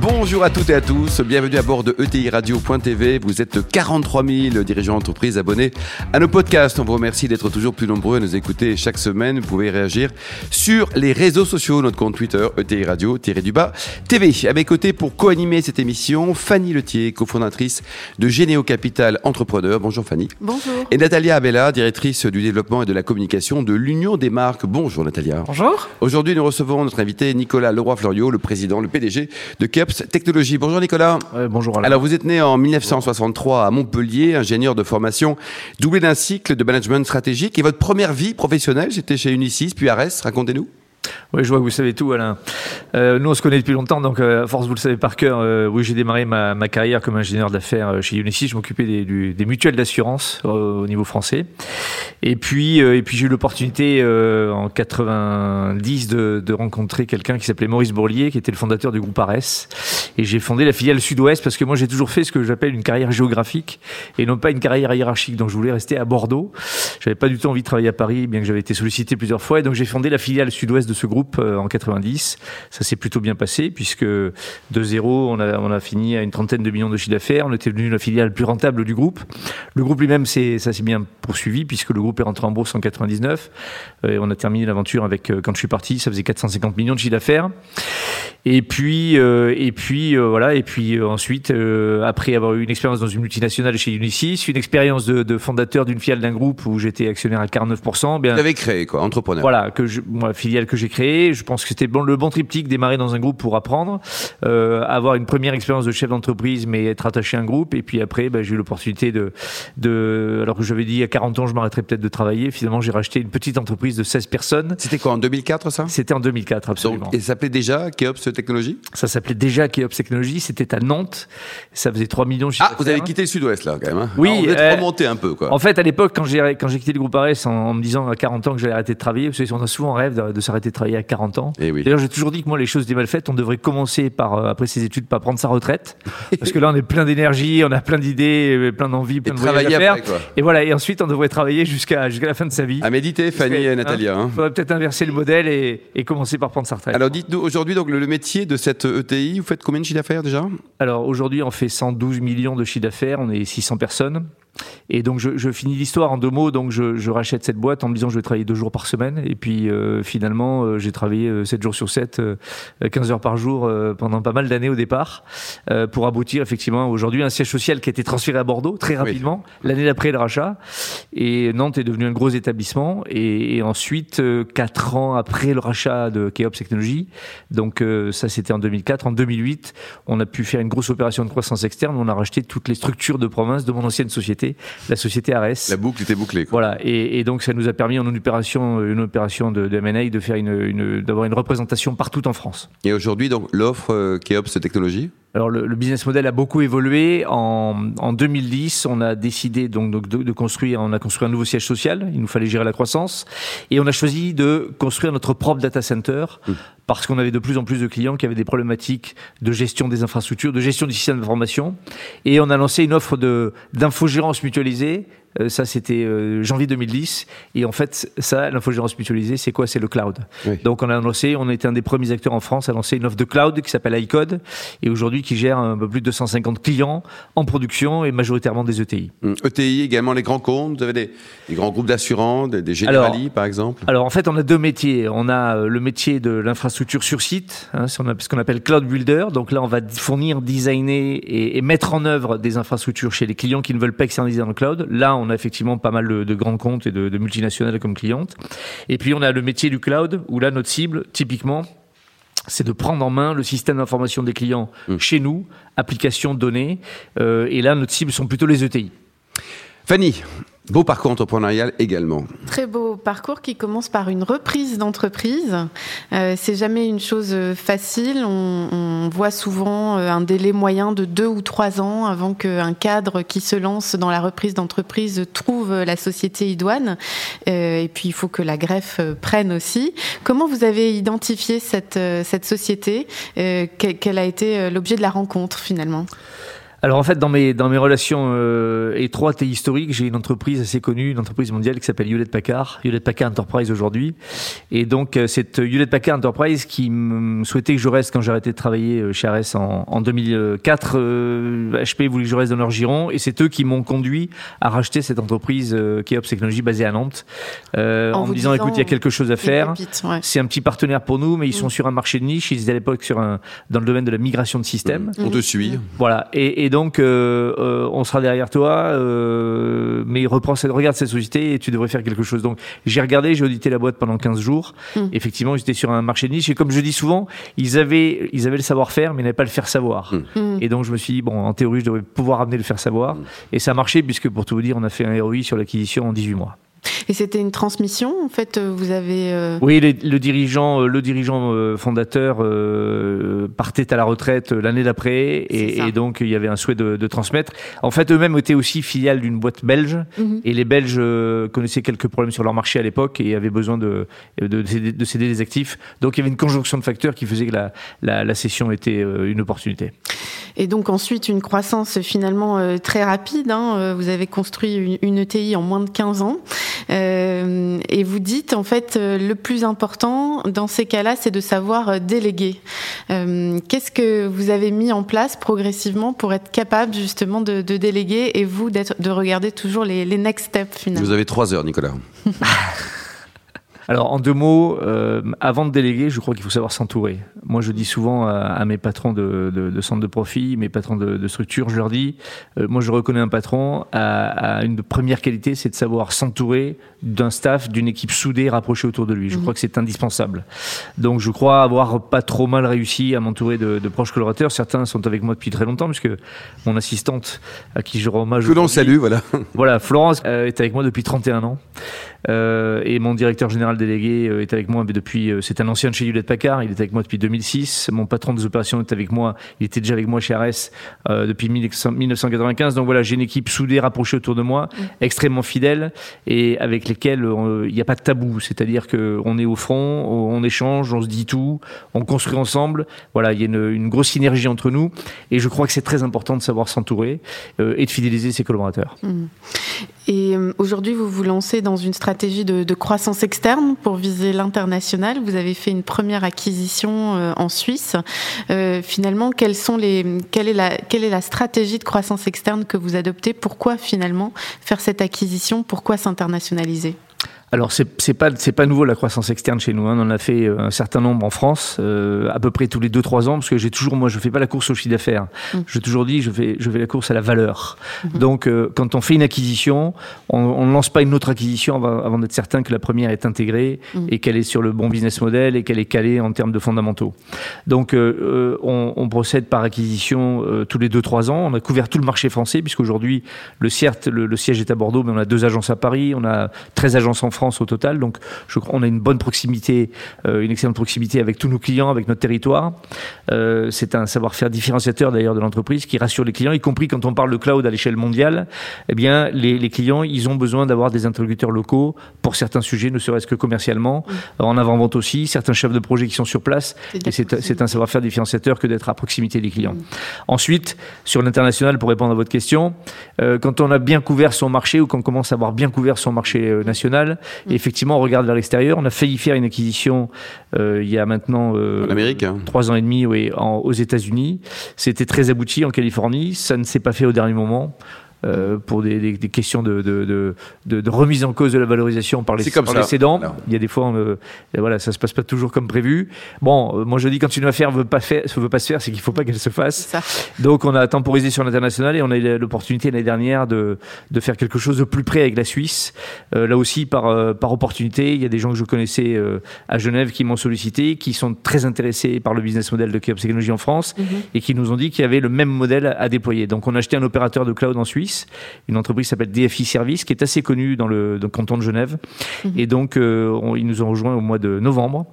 Bonjour à toutes et à tous, bienvenue à bord de ETI Radio.tv. Vous êtes 43 000 dirigeants d'entreprise abonnés à nos podcasts. On vous remercie d'être toujours plus nombreux à nous écouter chaque semaine. Vous pouvez réagir sur les réseaux sociaux, notre compte Twitter, ETI Radio, du bas, TV. À mes côtés pour co-animer cette émission, Fanny Letier, cofondatrice de Généo Capital Entrepreneur. Bonjour Fanny. Bonjour. Et Natalia Abella, directrice du développement et de la communication de l'Union des marques. Bonjour Natalia. Bonjour. Aujourd'hui, nous recevons notre invité Nicolas Leroy-Floriot, le président, le PDG de Keps Technologies. Bonjour Nicolas. Ouais, bonjour Alain. Alors vous êtes né en 1963 à Montpellier, ingénieur de formation, doublé d'un cycle de management stratégique. Et votre première vie professionnelle, c'était chez Unisys, puis Ares. Racontez-nous. Oui, je vois que vous savez tout, Alain. Euh, nous, on se connaît depuis longtemps, donc euh, à force, vous le savez par cœur. euh, oui, j'ai démarré ma, ma carrière comme ingénieur d'affaires euh, chez Unisys. Je m'occupais des, des mutuelles d'assurance euh, au niveau français. Et puis, euh, et puis j'ai eu l'opportunité en 90 de, de rencontrer quelqu'un qui s'appelait Maurice Bourlier, qui était le fondateur du groupe Ares. Et j'ai fondé la filiale Sud-Ouest parce que moi, j'ai toujours fait ce que j'appelle une carrière géographique et non pas une carrière hiérarchique. Donc, je voulais rester à Bordeaux. J'avais pas du tout envie de travailler à Paris, bien que j'avais été sollicité plusieurs fois. Et donc, j'ai fondé la filiale Sud-Ouest de ce groupe euh, en 90. Ça s'est plutôt bien passé puisque de zéro, on a, on a fini à une trentaine de millions de chiffre d'affaires. On était devenu la filiale plus rentable du groupe. Le groupe lui-même, c'est, ça s'est bien poursuivi puisque le groupe est rentré en bourse en 99. Euh, Et on a terminé l'aventure avec, euh, quand je suis parti, ça faisait 450 millions de chiffre d'affaires. Et puis, euh, et puis euh, voilà. Et puis euh, ensuite, euh, après avoir eu une expérience dans une multinationale chez Unisys, une expérience de, de fondateur d'une filiale d'un groupe où j'étais actionnaire à 49%, bien Vous avez créé, quoi, entrepreneur. voilà, que je, moi, filiale que j'ai créée. Je pense que c'était bon, le bon triptyque, démarrer dans un groupe pour apprendre, euh, avoir une première expérience de chef d'entreprise, mais être attaché à un groupe. Et puis après, ben, j'ai eu l'opportunité de, de, alors que j'avais dit à 40 ans, je m'arrêterais peut-être de travailler. Finalement, j'ai racheté une petite entreprise de 16 personnes. C'était quoi, en 2004, ça? C'était en 2004, absolument. Donc, Et ça s'appelait déjà Keops Technologies Ça s'appelait déjà Keops Technologies. C'était à Nantes. Ça faisait 3 millions Ah, vous avez quitté le Sud-Ouest, là, quand même. hein. Oui, Alors, vous êtes euh, remonté un peu, quoi. En fait, à l'époque, quand j'ai quand j'ai quitté le groupe Ares en, en me disant à 40 ans que j'allais arrêter de travailler, parce qu'on a souvent un rêve de, de s'arrêter de travailler à 40 ans. Eh oui. D'ailleurs, j'ai toujours dit que moi, les choses étaient mal faites. On devrait commencer par euh, après ses études, pas prendre sa retraite, parce que là, on est plein d'énergie, on a plein d'idées, euh, plein d'envies, plein Et de travailler à faire. après, quoi. Et voilà. Et ensuite, on devrait travailler jusqu'à jusqu'à la fin de sa vie. À méditer, Fanny et Natalia. hein, hein. faudrait peut-être inverser le modèle et, et commencer par prendre sa retraite. Alors dites-nous, aujourd'hui, donc le, le métier de cette ETI, vous faites combien de chiffre d'affaires déjà? Alors aujourd'hui, on fait 112 millions de chiffre d'affaires, on est 600 personnes. Et donc je, je finis l'histoire en deux mots. Donc je, je rachète cette boîte en me disant je vais travailler deux jours par semaine. Et puis euh, finalement, euh, j'ai travaillé euh, 7 jours sur 7, euh, 15 heures par jour euh, pendant pas mal d'années au départ, euh, pour aboutir effectivement aujourd'hui à un siège social qui a été transféré à Bordeaux très rapidement, l'année d'après le rachat. Et Nantes est devenu un gros établissement. Et, et ensuite, euh, quatre ans après le rachat de Keops Technologies, donc euh, ça c'était en 2004, en 2008, on a pu faire une grosse opération de croissance externe. On a racheté toutes les structures de province de mon ancienne société, la société Ares. La boucle était bouclée. Quoi. Voilà, et, et donc ça nous a permis en une opération, une opération de, de M&A de faire une, une d'avoir une représentation partout en France. Et aujourd'hui, donc l'offre euh, Keops Technologies Alors le, le business model a beaucoup évolué. En, en 2010, on a décidé donc, de, de construire, on a construit un nouveau siège social. Il nous fallait gérer la croissance et on a choisi de construire notre propre data center parce qu'on avait de plus en plus de clients qui avaient des problématiques de gestion des infrastructures, de gestion du système d'information et on a lancé une offre de d'infogérance mutualisée. Euh, ça, c'était euh, janvier 2010. Et en fait, ça, l'infogérance mutualisée, c'est quoi? C'est le cloud. Oui. Donc, on a lancé, on était un des premiers acteurs en France à lancer une offre de cloud qui s'appelle iCode et aujourd'hui qui gère un peu plus de 250 clients en production et majoritairement des ETI. Hum, ETI également les grands comptes. Vous avez des, des grands groupes d'assurance, des, des Generali par exemple? Alors en fait, on a deux métiers. On a euh, le métier de l'infrastructure sur site, hein, ce qu'on appelle cloud builder. Donc là, on va fournir, designer et, et mettre en œuvre des infrastructures chez les clients qui ne veulent pas externaliser dans le cloud. Là, on a effectivement pas mal de, de grands comptes et de, de multinationales comme clientes. Et puis on a le métier du cloud, où là, notre cible, typiquement, c'est de prendre en main le système d'information des clients chez nous, applications, données. Euh, et là, notre cible sont plutôt les ETI. Fanny, Beau parcours entrepreneurial également. Très beau parcours qui commence par une reprise d'entreprise. Euh, c'est jamais une chose facile. On, voit souvent euh, un délai moyen de deux ou trois ans avant qu'un cadre qui se lance dans la reprise d'entreprise trouve la société idoine. Euh, et puis il faut que la greffe prenne aussi. Comment vous avez identifié cette, euh, cette société? Euh, Quel a été l'objet de la rencontre finalement? Alors en fait, dans mes, dans mes relations euh, étroites et historiques, j'ai une entreprise assez connue, une entreprise mondiale qui s'appelle Hewlett Packard, Hewlett Packard Enterprise aujourd'hui. Et donc euh, cette Hewlett Packard Enterprise qui souhaitait que je reste quand j'ai arrêté de travailler euh, chez Ares en, en 2004, euh, HP voulait que je reste dans leur giron et c'est eux qui m'ont conduit à racheter cette entreprise euh, Keops Technologies basée à Nantes en, en me disant, écoute, il y a quelque chose à faire. Ouais. C'est un petit partenaire pour nous, mais ils sont mm. sur un marché de niche. Ils étaient à l'époque sur un dans le domaine de la migration de systèmes. Mm. On te suit. Voilà. Et, et et donc, euh, euh, on sera derrière toi, euh, mais reprends cette, regarde cette société et tu devrais faire quelque chose. Donc, j'ai regardé, j'ai audité la boîte pendant 15 jours. Mm. Effectivement, ils étaient sur un marché de niche et comme je dis souvent, ils avaient, ils avaient le savoir-faire, mais ils n'avaient pas le faire savoir. Mm. Et donc, je me suis dit, bon, en théorie, je devrais pouvoir amener le faire savoir. Et ça a marché puisque, pour tout vous dire, on a fait un ROI sur l'acquisition en 18 mois. Et c'était une transmission, en fait, vous avez... Euh... Oui, les, le dirigeant, euh, le dirigeant euh, fondateur euh, partait à la retraite l'année d'après, et, et, donc il y avait un souhait de, de transmettre. En fait, eux-mêmes étaient aussi filiales d'une boîte belge, mm -hmm. et les Belges euh, connaissaient quelques problèmes sur leur marché à l'époque et avaient besoin de, de, de, céder, de, céder, des actifs. Donc il y avait une conjonction de facteurs qui faisait que la, la, la cession était une opportunité. Et donc ensuite, une croissance finalement très rapide. Hein. Vous avez construit une, une ETI en moins de 15 ans. Euh, et vous dites, en fait, euh, le plus important dans ces cas-là, c'est de savoir euh, déléguer. Euh, Qu'est-ce que vous avez mis en place progressivement pour être capable justement de, de déléguer et vous de regarder toujours les, les next steps finalement? Vous avez trois heures, Nicolas. Alors, en deux mots, euh, avant de déléguer, je crois qu'il faut savoir s'entourer. Moi, je dis souvent à, à mes patrons de, de, de, centre de profit, mes patrons de, de structure, je leur dis, euh, moi, je reconnais un patron à, à une première qualité, c'est de savoir s'entourer d'un staff, d'une équipe soudée, rapprochée autour de lui. Je mmh. crois que c'est indispensable. Donc, je crois avoir pas trop mal réussi à m'entourer de, de, proches collaborateurs. Certains sont avec moi depuis très longtemps, puisque mon assistante, à qui je rends hommage. Que l'on salue, voilà. Voilà, Florence euh, est avec moi depuis 31 ans. Euh, et mon directeur général délégué euh, est avec moi depuis. Euh, c'est un ancien de chez Hewlett Packard. Il est avec moi depuis 2006. Mon patron des opérations est avec moi. Il était déjà avec moi chez RS euh, depuis 1995. Donc voilà, j'ai une équipe soudée, rapprochée autour de moi, mmh. extrêmement fidèle et avec lesquelles il n'y a pas de tabou. C'est-à-dire que on est au front, on échange, on se dit tout, on construit ensemble. Voilà, il y a une, une grosse synergie entre nous. Et je crois que c'est très important de savoir s'entourer euh, et de fidéliser ses collaborateurs. Mmh. Et aujourd'hui, vous vous lancez dans une stratégie stratégie de, de, croissance externe pour viser l'international. Vous avez fait une première acquisition euh, en Suisse. Euh, finalement, quelle est la stratégie de croissance externe que vous adoptez? Pourquoi finalement faire cette acquisition? Pourquoi s'internationaliser? Alors c'est pas c'est pas nouveau la croissance externe chez nous. Hein. On en a fait euh, un certain nombre en France, euh, à peu près tous les 2-3 ans, parce que j'ai toujours moi je fais pas la course au chiffre d'affaires. Mmh. J'ai toujours dit je fais je fais la course à la valeur. Mmh. Donc euh, quand on fait une acquisition, on ne lance pas une autre acquisition avant, avant d'être certain que la première est intégrée mmh. et qu'elle est sur le bon business model et qu'elle est calée en termes de fondamentaux. Donc euh, euh, on, on, procède par acquisition tous les 2-3 ans. On a couvert tout le marché français puisqu'aujourd'hui le le, le siège est à Bordeaux, mais on a deux agences à Paris, on a 13 agences en France France au total. Donc, je crois qu'on a une bonne proximité, euh, une excellente proximité avec tous nos clients, avec notre territoire. Euh, c'est un savoir-faire différenciateur d'ailleurs de l'entreprise qui rassure les clients, y compris quand on parle de cloud à l'échelle mondiale. Eh bien, les, les, clients, ils ont besoin d'avoir des interlocuteurs locaux pour certains sujets, ne serait-ce que commercialement, mmh. en avant-vente aussi, certains chefs de projet qui sont sur place. Et c'est un savoir-faire différenciateur que d'être à proximité des clients. Mmh. Ensuite, sur l'international, pour répondre à votre question, euh, quand on a bien couvert son marché ou qu'on commence à avoir bien couvert son marché national, et effectivement, on regarde vers l'extérieur. On a failli faire une acquisition euh, il y a maintenant euh, en Amérique, hein. trois ans et demi, oui, en, aux États-Unis. C'était très abouti en Californie. Ça ne s'est pas fait au dernier moment euh, pour des, des, des questions de, de, de, de, remise en cause de la valorisation par les, par les cédants. Non. Il y a des fois, on, voilà, ça se passe pas toujours comme prévu. Bon, euh, moi je dis quand une affaire veut pas faire, veut pas se faire, c'est qu'il faut pas qu'elle se fasse. Donc on a temporisé sur l'international et on a eu l'opportunité l'année dernière de, de faire quelque chose de plus près avec la Suisse. Euh, là aussi par euh, par opportunité, il y a des gens que je connaissais euh, à Genève qui m'ont sollicité, qui sont très intéressés par le business model de Keops Technologies en France mm -hmm. et qui nous ont dit qu'il y avait le même modèle à déployer. Donc on a acheté un opérateur de cloud en Suisse Suisse, une entreprise qui s'appelle DFI Service, qui est assez connue dans le, dans le canton de Genève. Mhm. Et donc, ils nous ont rejoints au mois de novembre.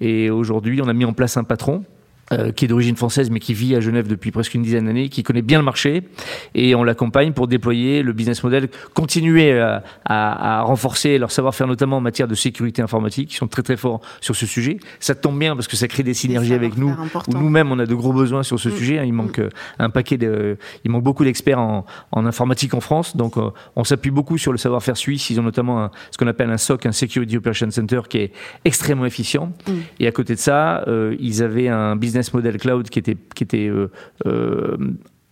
Et aujourd'hui, on a mis en place un patron euh, qui est d'origine française mais qui vit à Genève depuis presque une dizaine d'années, qui connaît bien le marché et on l'accompagne pour déployer le business model, continuer à, à, à renforcer leur savoir-faire notamment en matière de sécurité informatique, qui sont très très forts sur ce sujet. Ça tombe bien parce que ça crée des synergies avec nous, où nous-mêmes on a de gros besoins sur ce mm. sujet. Hein. Il manque mm. euh, un paquet de, il manque beaucoup d'experts en, en, informatique en France, donc euh, on s'appuie beaucoup sur le savoir-faire suisse. Ils ont notamment un, ce qu'on appelle un SOC, un Security Operation Center, qui est extrêmement efficient. Mm. Et à côté de ça, ils avaient un business model cloud qui était, qui était euh, euh,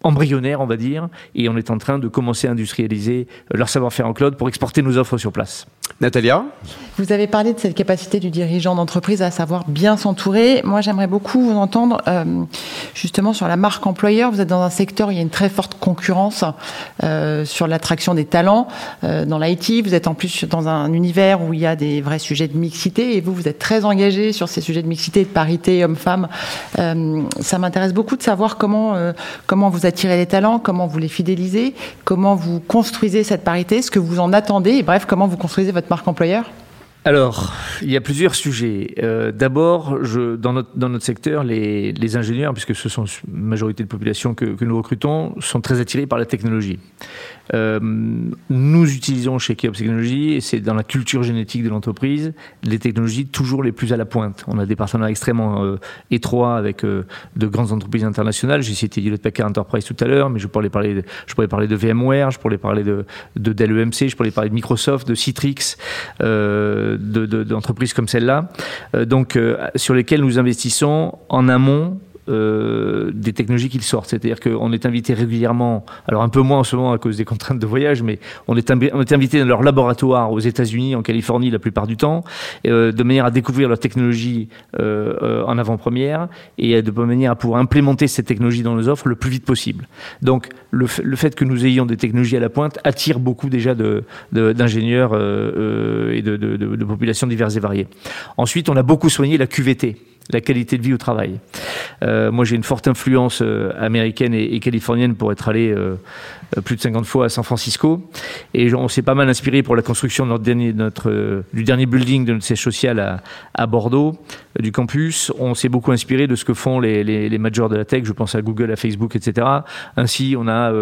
embryonnaire, on va dire, et on est en train de commencer à industrialiser leur savoir-faire en cloud pour exporter nos offres sur place. Natalia Vous avez parlé de cette capacité du dirigeant d'entreprise à savoir bien s'entourer. Moi, j'aimerais beaucoup vous entendre euh, justement sur la marque employeur. Vous êtes dans un secteur où il y a une très forte concurrence euh, sur l'attraction des talents. Euh, dans l'IT, vous êtes en plus dans un univers où il y a des vrais sujets de mixité et vous, vous êtes très engagé sur ces sujets de mixité, de parité homme-femme. ça m'intéresse beaucoup de savoir comment, comment vous attirez les talents, comment vous les fidélisez, comment vous construisez cette parité, ce que vous en attendez et bref, comment vous construisez votre marque employeur alors, il y a plusieurs sujets. Euh, d'abord, dans notre, secteur, les, ingénieurs, puisque ce sont la majorité de population que nous recrutons, sont très attirés par la technologie. Euh, nous utilisons chez Keops Technologies, et c'est dans la culture génétique de l'entreprise, les technologies toujours les plus à la pointe. On a des partenaires extrêmement euh, étroits avec euh, de grandes entreprises internationales. J'ai cité Hewlett Packard Enterprise tout à l'heure, mais je pourrais parler, de, VMware, je pourrais parler de, de Dell EMC, je pourrais parler de Microsoft, de Citrix, d'entreprises de, comme celle-là, donc sur lesquelles nous investissons en amont euh, des technologies qu'ils sortent. C'est-à-dire qu'on est invité régulièrement, alors un peu moins en ce moment à cause des contraintes de voyage, mais on est, on invité dans leur laboratoire aux États-Unis, en Californie la plupart du temps, euh, de manière à découvrir leur technologie euh, en avant-première et de manière à pouvoir implémenter cette technologie dans nos offres le plus vite possible. Donc le, fait que nous ayons des technologies à la pointe attire beaucoup déjà d'ingénieurs de, et de, de populations diverses et variées. Ensuite, on a beaucoup soigné la QVT la qualité de vie au travail. Euh, moi, j'ai une forte influence euh, américaine et, californienne pour être allé euh, plus de 50 fois à San Francisco. Et on s'est pas mal inspiré pour la construction de notre dernier, notre, du dernier building de notre siège social à, à Bordeaux, du campus. On s'est beaucoup inspiré de ce que font les, les, les, majors de la tech. Je pense à Google, à Facebook, etc. Ainsi, on a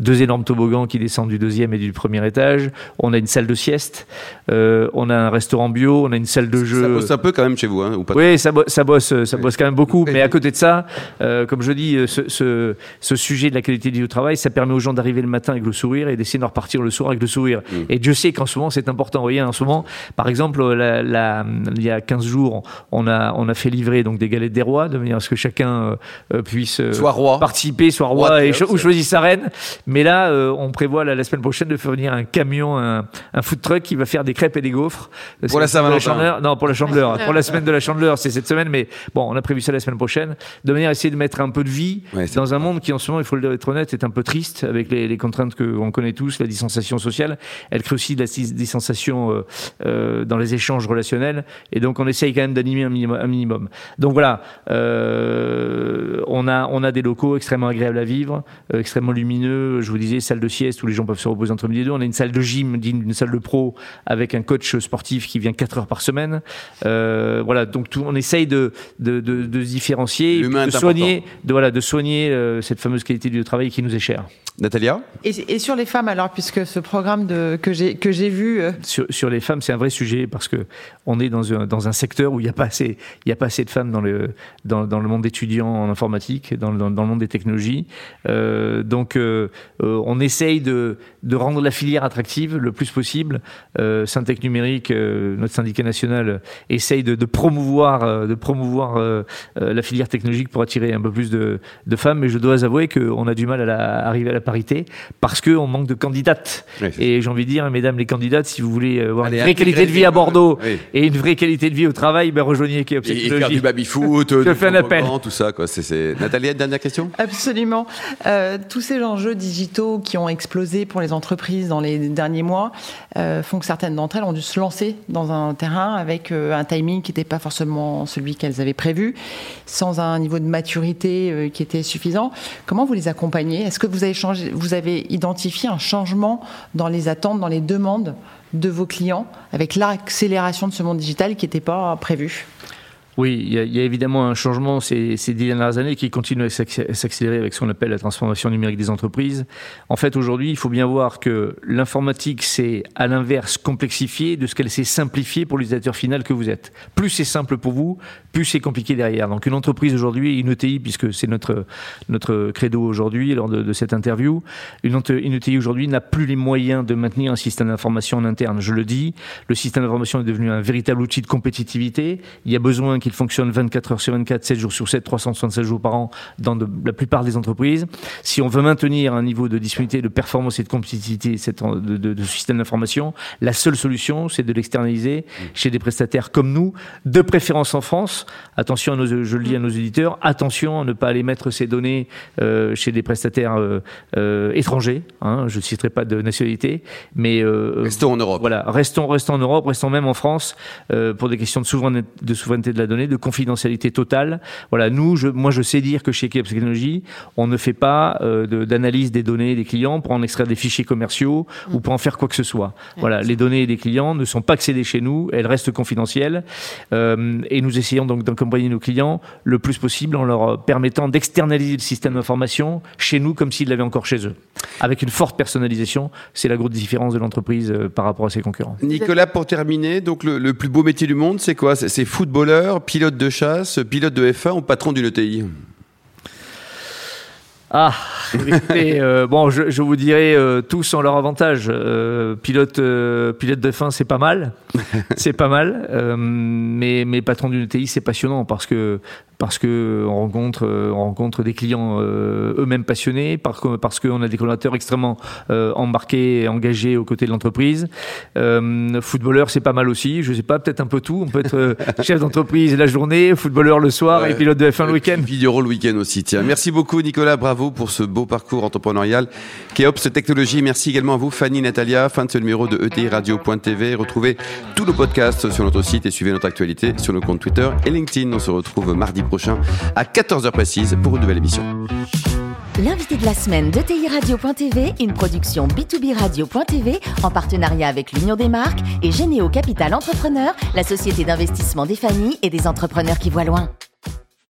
deux énormes toboggans qui descendent du deuxième et du premier étage. On a une salle de sieste. on a un restaurant bio. On a une salle de jeu. Ça bosse un peu quand même chez vous, hein, ou pas Oui, ça, ça bosse, ça bosse quand même beaucoup. Mais à côté de ça, euh, comme je dis, euh, ce, ce, ce, sujet de la qualité de vie au travail, ça permet aux gens d'arriver le matin avec le sourire et d'essayer de repartir le soir avec le sourire. Mm. Et Dieu sait qu'en ce moment, c'est important. Vous voyez, en ce moment, par exemple, la, la, il y a 15 jours, on a, on a fait livrer donc des galettes des rois, de manière à ce que chacun euh, puisse soit roi. participer, soit roi, et ou choisir sa reine. Mais là, on prévoit la, la, semaine prochaine de faire venir un camion, un, un food truck qui va faire des crêpes et des gaufres. Pour la Saint-Valentin Non, pour la chandeleur. pour la semaine de la chandeleur, c'est cette semaine, mais bon, on a prévu ça la semaine prochaine, de manière à essayer de mettre un peu de vie dans un monde qui, en ce moment, il faut le être honnête, est un peu triste avec les, les contraintes qu'on connaît tous, la distanciation sociale. Elle crée aussi de la distanciation euh, euh, dans les échanges relationnels. Et donc, on essaye quand même d'animer un minimum, un minimum. Donc voilà, euh, on, a, on a des locaux extrêmement agréables à vivre, extrêmement lumineux. Je vous disais, salle de sieste où les gens peuvent se reposer entre midi et deux. On a une salle de gym, une salle de pro avec un coach sportif qui vient 4 heures par semaine. Voilà, donc tout, on essaye de, de, de, de se différencier, de soigner, de, voilà, de soigner euh, cette fameuse qualité du travail qui nous est chère. Natalia et, et, sur les femmes alors, puisque ce programme de, que j'ai que j'ai vu euh, sur, sur, les femmes, c'est un vrai sujet parce que on est dans un, dans un secteur où il n'y a pas assez il y a pas assez de femmes dans le dans, dans le monde étudiant en informatique, dans, dans, dans le monde des technologies. Euh, donc euh, euh, on essaye de de rendre la filière attractive le plus possible. Euh, Syntec numérique, notre syndicat national, essaye de, de promouvoir de promouvoir la filière technologique pour attirer un peu plus de, de femmes, mais je dois avouer qu'on a du mal à, la, arriver à la parité parce qu'on manque de candidates. et j'ai envie de dire, mesdames les candidates, si vous voulez avoir une vraie qualité de vie à Bordeaux et une vraie qualité de vie au travail, ben rejoignez Keops Et, faire du baby-foot, du fais un appel. tout ça. Quoi. C'est, Nathalie, une dernière question? Absolument. Euh, tous ces enjeux digitaux qui ont explosé pour les entreprises dans les derniers mois euh, font que certaines d'entre elles ont dû se lancer dans un terrain avec euh, un timing qui n'était pas forcément celui qu'elles avaient prévu, sans un niveau de maturité euh, qui était suffisant. Comment vous les accompagnez? Est-ce que vous avez, changé, vous avez identifié un changement dans les attentes, dans les demandes de vos clients, avec l'accélération de ce monde digital qui n'était pas prévu? Oui, il y, a, évidemment un changement ces, ces dix dernières années qui continue à s'accélérer avec ce qu'on appelle la transformation numérique des entreprises. En fait, aujourd'hui, il faut bien voir que l'informatique, c'est à l'inverse complexifié de ce qu'elle s'est simplifiée pour l'utilisateur final que vous êtes. Plus c'est simple pour vous, plus c'est compliqué derrière. Donc une entreprise aujourd'hui, une ETI, puisque c'est notre, notre credo aujourd'hui lors de, de, cette interview, une, une ETI aujourd'hui n'a plus les moyens de maintenir un système d'information en interne. Je le dis, le système d'information est devenu un véritable outil de compétitivité. Il y a besoin qu'il fonctionne 24 heures sur 24, 7 jours sur 7, 367 jours par an dans de, la plupart des entreprises. Si on veut maintenir un niveau de disponibilité, de performance et de compétitivité de, de, de ce système d'information, la seule solution, c'est de l'externaliser mmh. chez des prestataires comme nous, de préférence en France. Attention, à nos, je le dis à nos éditeurs, attention à ne pas aller mettre ces données euh, chez des prestataires euh, euh, étrangers. Hein, je ne citerai pas de nationalité, mais restons en Europe. Voilà, restons, restons en Europe, restons même en France pour des questions de souveraineté, de souveraineté de la donnée de confidentialité totale. Voilà, nous, je, moi, je sais dire que chez Keps Technologies, on ne fait pas euh, d'analyse des données des clients pour en extraire des fichiers commerciaux mmh. ou pour en faire quoi que ce soit. Voilà, les données des clients ne sont pas accédées chez nous, elles restent confidentielles euh, et nous essayons donc d'accompagner nos clients le plus possible en leur permettant d'externaliser le système d'information chez nous comme s'ils l'avaient encore chez eux, avec une forte personnalisation. C'est la grosse différence de l'entreprise euh, par rapport à ses concurrents. Nicolas, pour terminer, donc le, le plus beau métier du monde, c'est quoi? C'est footballeur, pilote de chasse, pilote de F1 ou patron d'une ETI ah, écoutez, euh, bon, je, je, vous dirais euh, tous ont leur avantage. Euh, pilote, pilote de fin, c'est pas mal, c'est pas mal. Mais, mais patron d'une ETI, c'est passionnant parce que parce que on rencontre on rencontre des clients eux-mêmes passionnés, parce que parce qu'on a des collaborateurs extrêmement embarqués, et engagés aux côtés de l'entreprise. footballeur, c'est pas mal aussi. Je sais pas, peut-être un peu tout. On peut être chef d'entreprise la journée, footballeur le soir ouais. et pilote de F1 le week-end. Vidéo le week-end aussi. Tiens, merci beaucoup Nicolas, bravo pour ce beau parcours entrepreneurial. Keops Technologies, merci également à vous Fanny, Natalia. Fin de ce numéro de ETI Radio.tv. Retrouvez tous nos podcasts sur notre site et suivez notre actualité sur nos comptes Twitter et LinkedIn. On se retrouve mardi prochain à 14h précise pour une nouvelle émission. L'invité de la semaine de TI Radio.tv, une production B2B Radio.tv en partenariat avec l'Union des marques et Généo Capital Entrepreneur, la société d'investissement des familles et des entrepreneurs qui voient loin.